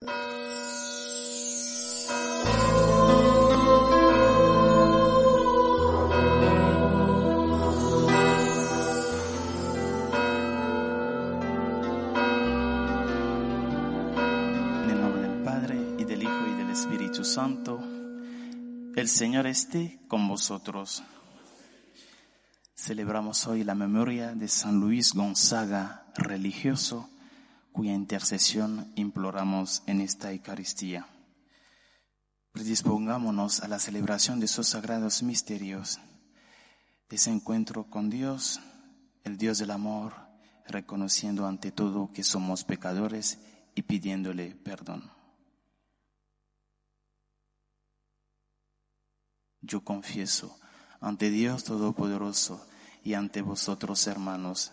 En el nombre del Padre y del Hijo y del Espíritu Santo, el Señor esté con vosotros. Celebramos hoy la memoria de San Luis Gonzaga, religioso, cuya intercesión imploramos en esta Eucaristía. Predispongámonos a la celebración de esos sagrados misterios, de ese encuentro con Dios, el Dios del amor, reconociendo ante todo que somos pecadores y pidiéndole perdón. Yo confieso ante Dios Todopoderoso y ante vosotros, hermanos,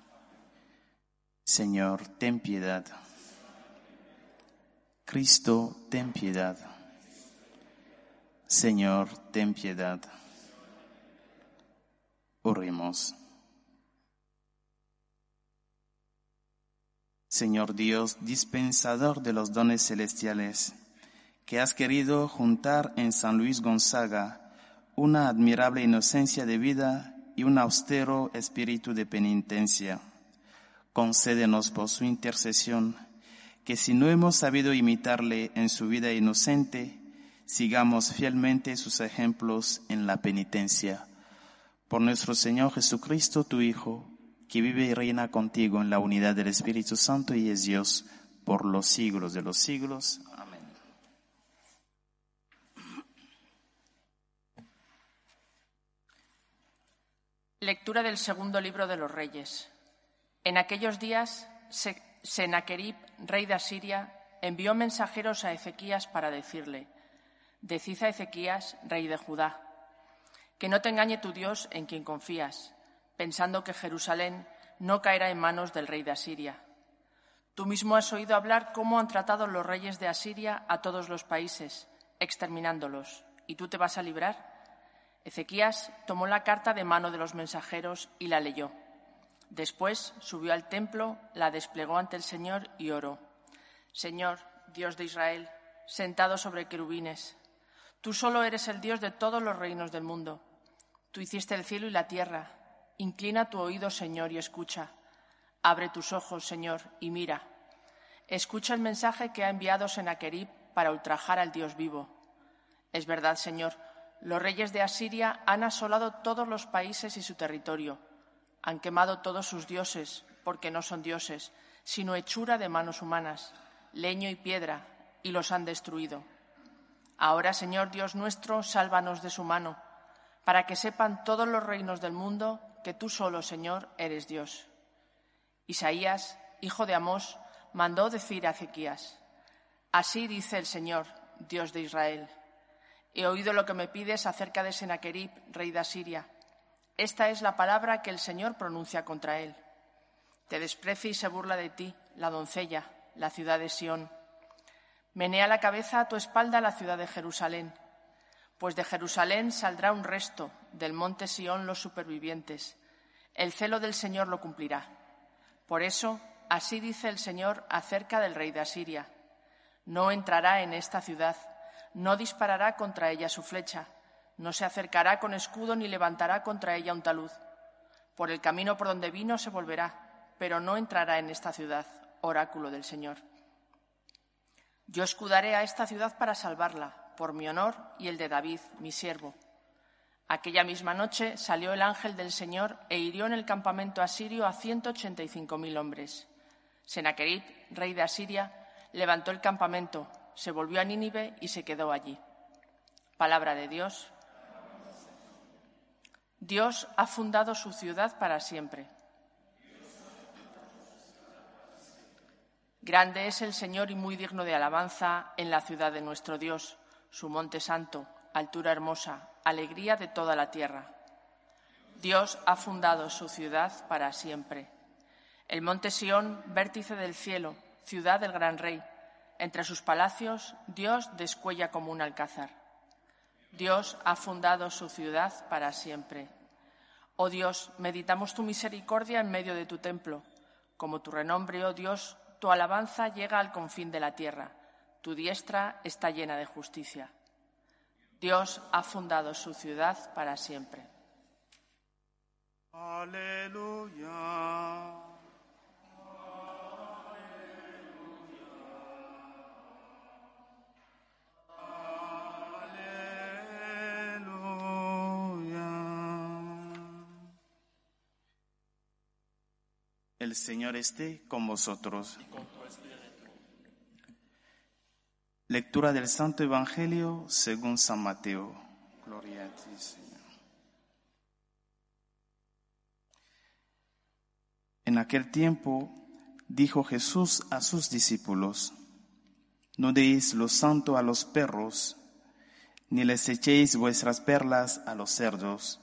Señor, ten piedad. Cristo, ten piedad. Señor, ten piedad. Oremos. Señor Dios, dispensador de los dones celestiales, que has querido juntar en San Luis Gonzaga una admirable inocencia de vida y un austero espíritu de penitencia. Concédenos por su intercesión que si no hemos sabido imitarle en su vida inocente, sigamos fielmente sus ejemplos en la penitencia. Por nuestro Señor Jesucristo, tu Hijo, que vive y reina contigo en la unidad del Espíritu Santo y es Dios por los siglos de los siglos. Amén. Lectura del segundo libro de los Reyes. En aquellos días, Se- Sennacherib, rey de Asiria, envió mensajeros a Ezequías para decirle: Decid a Ezequías, rey de Judá, que no te engañe tu Dios en quien confías, pensando que Jerusalén no caerá en manos del rey de Asiria. Tú mismo has oído hablar cómo han tratado los reyes de Asiria a todos los países, exterminándolos, ¿y tú te vas a librar? Ezequías tomó la carta de mano de los mensajeros y la leyó. Después subió al templo, la desplegó ante el Señor y oró. Señor, Dios de Israel, sentado sobre querubines, tú solo eres el Dios de todos los reinos del mundo. Tú hiciste el cielo y la tierra. Inclina tu oído, Señor, y escucha. Abre tus ojos, Señor, y mira. Escucha el mensaje que ha enviado Sennacherib para ultrajar al Dios vivo. Es verdad, Señor, los reyes de Asiria han asolado todos los países y su territorio. Han quemado todos sus dioses, porque no son dioses, sino hechura de manos humanas, leño y piedra, y los han destruido. Ahora, Señor Dios nuestro, sálvanos de su mano, para que sepan todos los reinos del mundo que tú solo, Señor, eres Dios. Isaías, hijo de Amós, mandó decir a Ezequías, Así dice el Señor, Dios de Israel. He oído lo que me pides acerca de Sennacherib, rey de Asiria. Esta es la palabra que el Señor pronuncia contra él. Te desprecia y se burla de ti, la doncella, la ciudad de Sión. Menea la cabeza a tu espalda la ciudad de Jerusalén, pues de Jerusalén saldrá un resto, del monte Sión los supervivientes. El celo del Señor lo cumplirá. Por eso, así dice el Señor acerca del rey de Asiria. No entrará en esta ciudad, no disparará contra ella su flecha, no se acercará con escudo ni levantará contra ella un talud. Por el camino por donde vino se volverá, pero no entrará en esta ciudad, oráculo del Señor. Yo escudaré a esta ciudad para salvarla, por mi honor y el de David, mi siervo. Aquella misma noche salió el ángel del Señor e hirió en el campamento asirio a ciento ochenta y cinco mil hombres. Senaquerib, rey de Asiria, levantó el campamento, se volvió a Nínive y se quedó allí. Palabra de Dios. Dios ha fundado su ciudad para siempre. Grande es el Señor y muy digno de alabanza en la ciudad de nuestro Dios, su monte santo, altura hermosa, alegría de toda la tierra. Dios ha fundado su ciudad para siempre. El monte Sión, vértice del cielo, ciudad del gran rey. Entre sus palacios, Dios descuella como un alcázar. Dios ha fundado su ciudad para siempre. Oh Dios, meditamos tu misericordia en medio de tu templo. Como tu renombre, oh Dios, tu alabanza llega al confín de la tierra. Tu diestra está llena de justicia. Dios ha fundado su ciudad para siempre. Aleluya. El Señor esté con vosotros. Lectura del Santo Evangelio según San Mateo. Gloria a ti, Señor. En aquel tiempo dijo Jesús a sus discípulos, no deis lo santo a los perros, ni les echéis vuestras perlas a los cerdos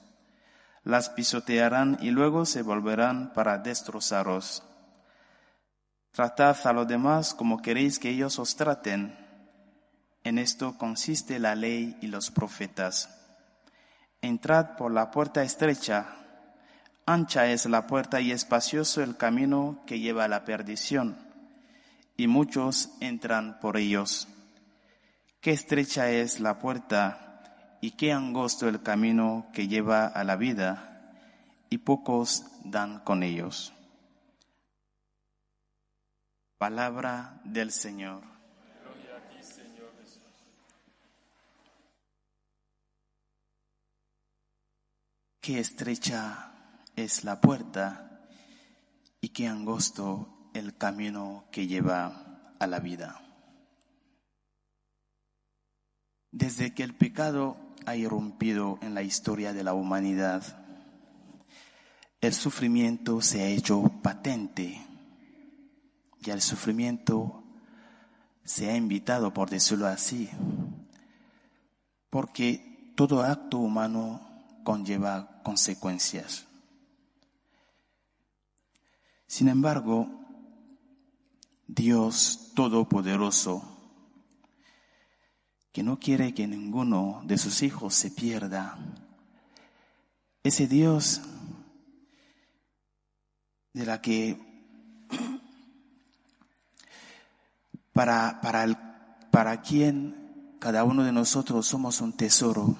las pisotearán y luego se volverán para destrozaros. Tratad a los demás como queréis que ellos os traten. En esto consiste la ley y los profetas. Entrad por la puerta estrecha. Ancha es la puerta y espacioso el camino que lleva a la perdición, y muchos entran por ellos. Qué estrecha es la puerta y qué angosto el camino que lleva a la vida, y pocos dan con ellos. Palabra del Señor. Qué estrecha es la puerta y qué angosto el camino que lleva a la vida. Desde que el pecado ha irrumpido en la historia de la humanidad. El sufrimiento se ha hecho patente y el sufrimiento se ha invitado, por decirlo así, porque todo acto humano conlleva consecuencias. Sin embargo, Dios Todopoderoso que no quiere que ninguno de sus hijos se pierda. Ese Dios de la que para, para, el, para quien cada uno de nosotros somos un tesoro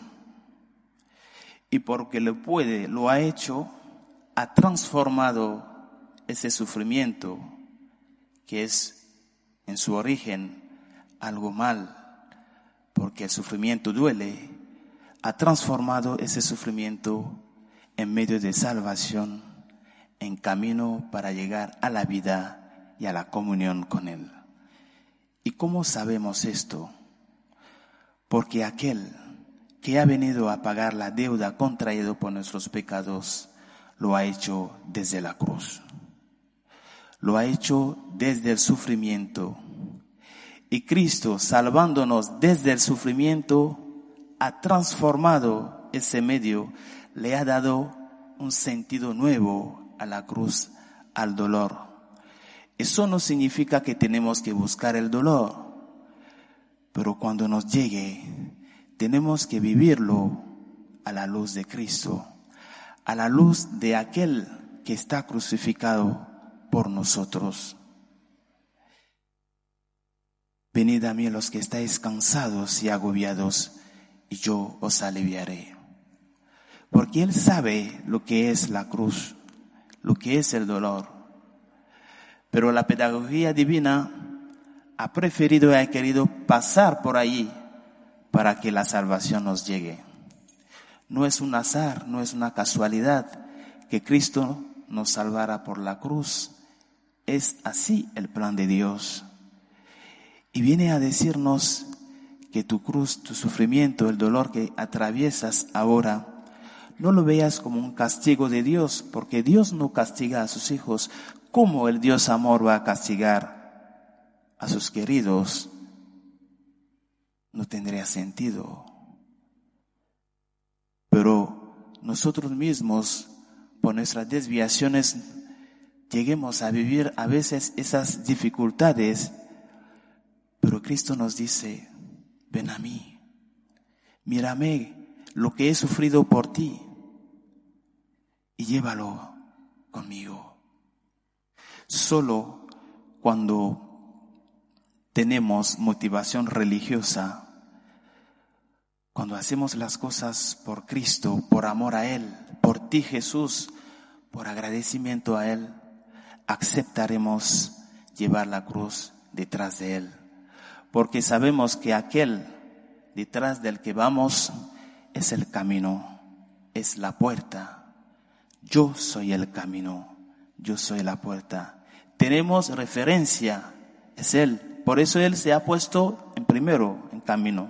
y porque lo puede, lo ha hecho, ha transformado ese sufrimiento que es en su origen algo mal porque el sufrimiento duele, ha transformado ese sufrimiento en medio de salvación, en camino para llegar a la vida y a la comunión con Él. ¿Y cómo sabemos esto? Porque aquel que ha venido a pagar la deuda contraída por nuestros pecados, lo ha hecho desde la cruz. Lo ha hecho desde el sufrimiento y Cristo, salvándonos desde el sufrimiento, ha transformado ese medio, le ha dado un sentido nuevo a la cruz, al dolor. Eso no significa que tenemos que buscar el dolor, pero cuando nos llegue, tenemos que vivirlo a la luz de Cristo, a la luz de aquel que está crucificado por nosotros. Venid a mí los que estáis cansados y agobiados, y yo os aliviaré. Porque Él sabe lo que es la cruz, lo que es el dolor. Pero la pedagogía divina ha preferido y ha querido pasar por allí para que la salvación nos llegue. No es un azar, no es una casualidad que Cristo nos salvara por la cruz. Es así el plan de Dios. Y viene a decirnos que tu cruz, tu sufrimiento, el dolor que atraviesas ahora, no lo veas como un castigo de Dios, porque Dios no castiga a sus hijos. ¿Cómo el Dios amor va a castigar a sus queridos? No tendría sentido. Pero nosotros mismos, por nuestras desviaciones, lleguemos a vivir a veces esas dificultades, pero Cristo nos dice, ven a mí, mírame lo que he sufrido por ti y llévalo conmigo. Solo cuando tenemos motivación religiosa, cuando hacemos las cosas por Cristo, por amor a Él, por ti Jesús, por agradecimiento a Él, aceptaremos llevar la cruz detrás de Él porque sabemos que aquel detrás del que vamos es el camino, es la puerta. Yo soy el camino, yo soy la puerta. Tenemos referencia, es Él. Por eso Él se ha puesto en primero en camino,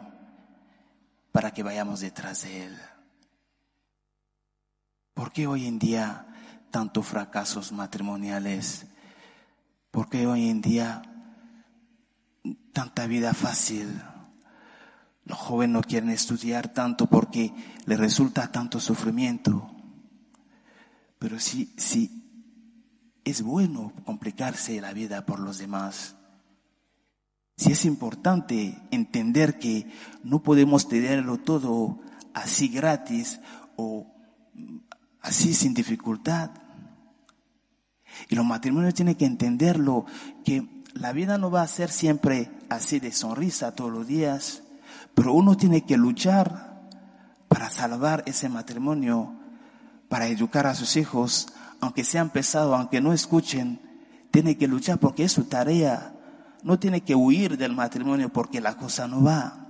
para que vayamos detrás de Él. ¿Por qué hoy en día tantos fracasos matrimoniales? ¿Por qué hoy en día tanta vida fácil. Los jóvenes no quieren estudiar tanto porque les resulta tanto sufrimiento. Pero sí, sí, es bueno complicarse la vida por los demás. Sí es importante entender que no podemos tenerlo todo así gratis o así sin dificultad. Y los matrimonios tienen que entenderlo, que la vida no va a ser siempre así de sonrisa todos los días, pero uno tiene que luchar para salvar ese matrimonio, para educar a sus hijos, aunque sean pesados, aunque no escuchen, tiene que luchar porque es su tarea. No tiene que huir del matrimonio porque la cosa no va.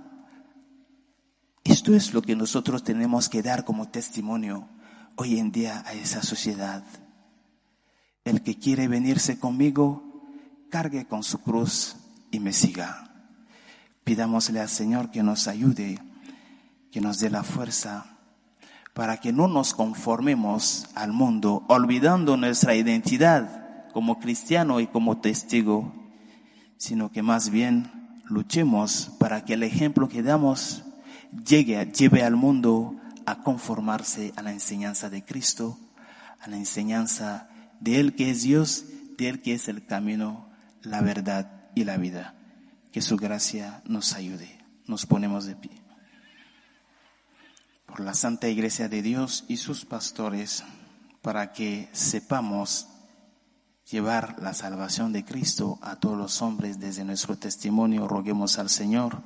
Esto es lo que nosotros tenemos que dar como testimonio hoy en día a esa sociedad. El que quiere venirse conmigo, cargue con su cruz y me siga. Pidámosle al Señor que nos ayude, que nos dé la fuerza para que no nos conformemos al mundo, olvidando nuestra identidad como cristiano y como testigo, sino que más bien luchemos para que el ejemplo que damos llegue, lleve al mundo a conformarse a la enseñanza de Cristo, a la enseñanza de Él que es Dios, de Él que es el camino la verdad y la vida. Que su gracia nos ayude. Nos ponemos de pie. Por la Santa Iglesia de Dios y sus pastores, para que sepamos llevar la salvación de Cristo a todos los hombres desde nuestro testimonio, roguemos al Señor.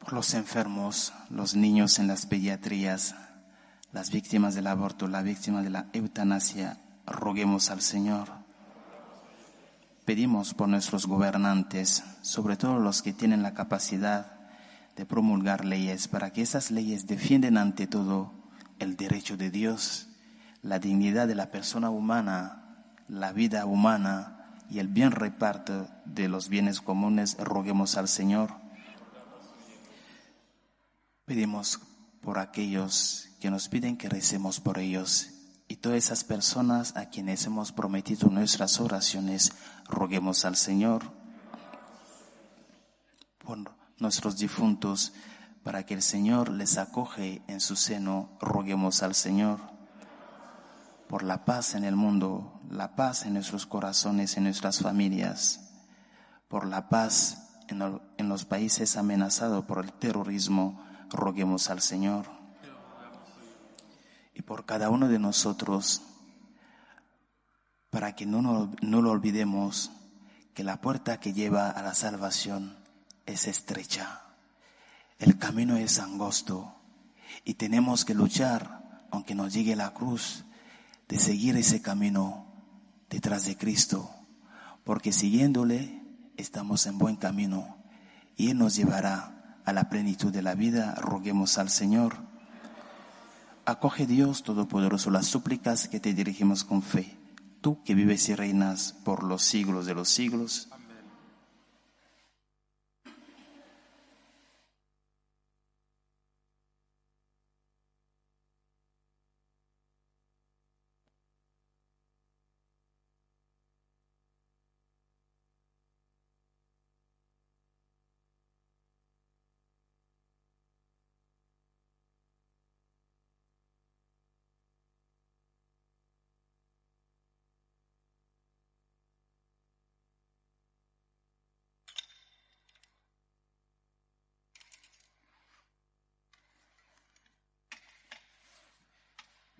Por los enfermos, los niños en las pediatrías, las víctimas del aborto, la víctima de la eutanasia, roguemos al Señor Pedimos por nuestros gobernantes, sobre todo los que tienen la capacidad de promulgar leyes, para que esas leyes defiendan ante todo el derecho de Dios, la dignidad de la persona humana, la vida humana y el bien reparto de los bienes comunes. Roguemos al Señor. Pedimos por aquellos que nos piden que recemos por ellos y todas esas personas a quienes hemos prometido nuestras oraciones, roguemos al Señor por nuestros difuntos, para que el Señor les acoge en su seno, roguemos al Señor por la paz en el mundo, la paz en nuestros corazones, en nuestras familias, por la paz en, los países amenazados por el terrorismo, roguemos al Señor por cada uno de nosotros, para que no, no, lo olvidemos, que la puerta que lleva a la salvación es estrecha, el camino es angosto y tenemos que luchar, aunque nos llegue la cruz, de seguir ese camino detrás de Cristo, porque siguiéndole estamos en buen camino y Él nos llevará a la plenitud de la vida, roguemos al Señor. Acoge Dios Todopoderoso las súplicas que te dirigimos con fe, tú que vives y reinas por los siglos de los siglos.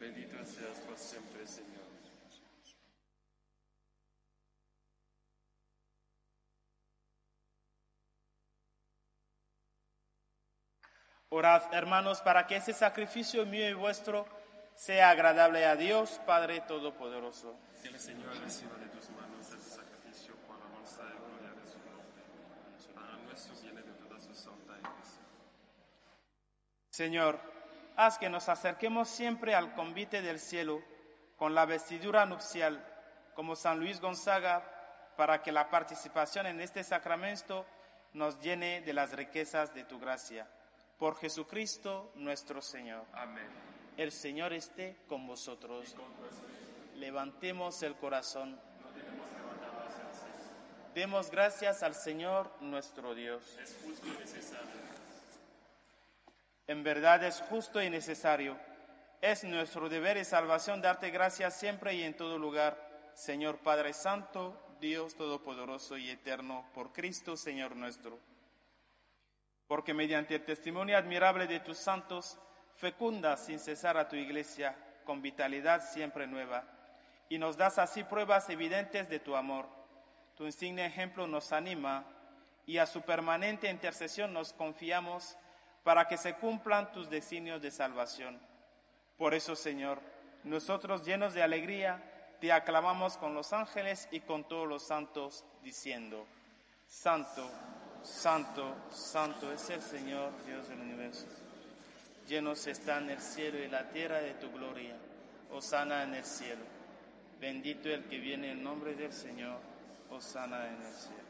Bendito seas por siempre, Señor. Orad, hermanos, para que ese sacrificio mío y vuestro sea agradable a Dios, Padre Todopoderoso. Que el Señor reciba de tus manos ese sacrificio por la y gloria de su nombre, para nuestro bien de toda su santa iglesia. Señor, haz que nos acerquemos siempre al convite del cielo con la vestidura nupcial, como San Luis Gonzaga, para que la participación en este sacramento nos llene de las riquezas de tu gracia. Por Jesucristo nuestro Señor. Amén. El Señor esté con vosotros. Levantemos el corazón. Demos gracias al Señor nuestro Dios. Es justo y necesario. En verdad es justo y necesario. Es nuestro deber y salvación darte gracias siempre y en todo lugar, Señor Padre Santo, Dios Todopoderoso y Eterno, por Cristo Señor nuestro. Porque mediante el testimonio admirable de tus santos, fecunda sin cesar a tu iglesia con vitalidad siempre nueva, y nos das así pruebas evidentes de tu amor. Tu insigne ejemplo nos anima y a su permanente intercesión nos confiamos para que se cumplan tus designios de salvación. Por eso, Señor, nosotros llenos de alegría, te aclamamos con los ángeles y con todos los santos, diciendo, Santo, Santo, Santo es el Señor, Dios del universo. Llenos están el cielo y la tierra de tu gloria. Osana en el cielo. Bendito el que viene en nombre del Señor. Osana en el cielo.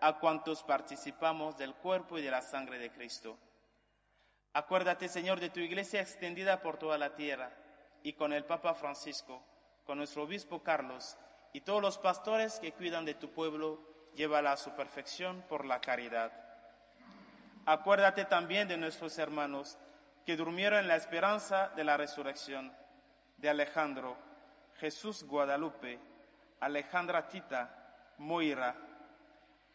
a cuantos participamos del cuerpo y de la sangre de Cristo. Acuérdate, Señor, de tu iglesia extendida por toda la tierra y con el Papa Francisco, con nuestro obispo Carlos y todos los pastores que cuidan de tu pueblo, llévala a su perfección por la caridad. Acuérdate también de nuestros hermanos que durmieron en la esperanza de la resurrección, de Alejandro, Jesús Guadalupe, Alejandra Tita, Moira,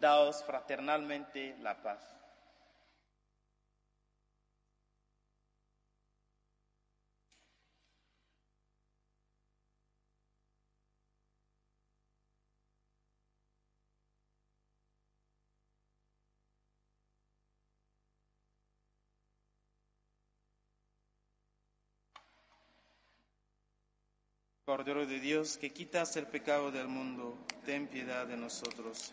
Daos fraternalmente la paz. Cordero de Dios, que quitas el pecado del mundo, ten piedad de nosotros.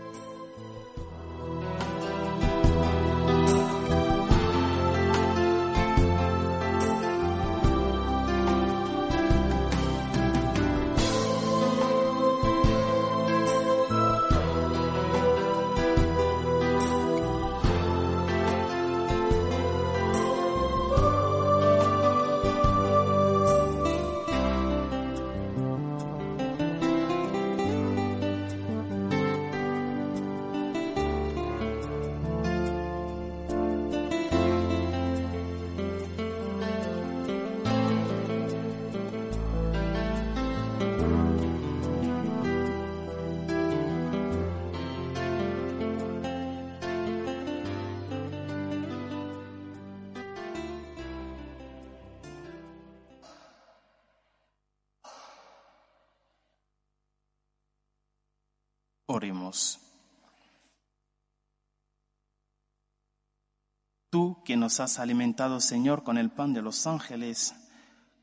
Oremos. Tú que nos has alimentado, Señor, con el pan de los ángeles,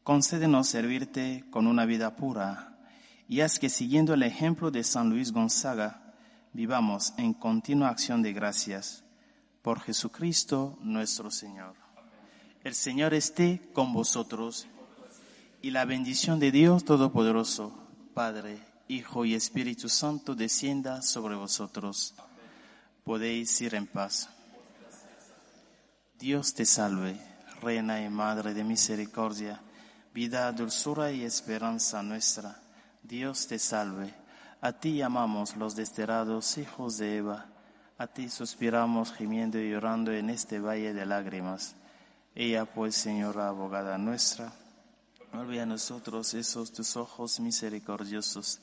concédenos servirte con una vida pura y haz que siguiendo el ejemplo de San Luis Gonzaga, vivamos en continua acción de gracias. Por Jesucristo nuestro Señor. El Señor esté con vosotros y la bendición de Dios Todopoderoso, Padre, Hijo y Espíritu Santo descienda sobre vosotros. Podéis ir en paz. Dios te salve, Reina y Madre de Misericordia, vida, dulzura y esperanza nuestra. Dios te salve. A ti llamamos los desterrados hijos de Eva. A ti suspiramos gimiendo y llorando en este valle de lágrimas. Ella pues, Señora abogada nuestra, vuelve a nosotros esos tus ojos misericordiosos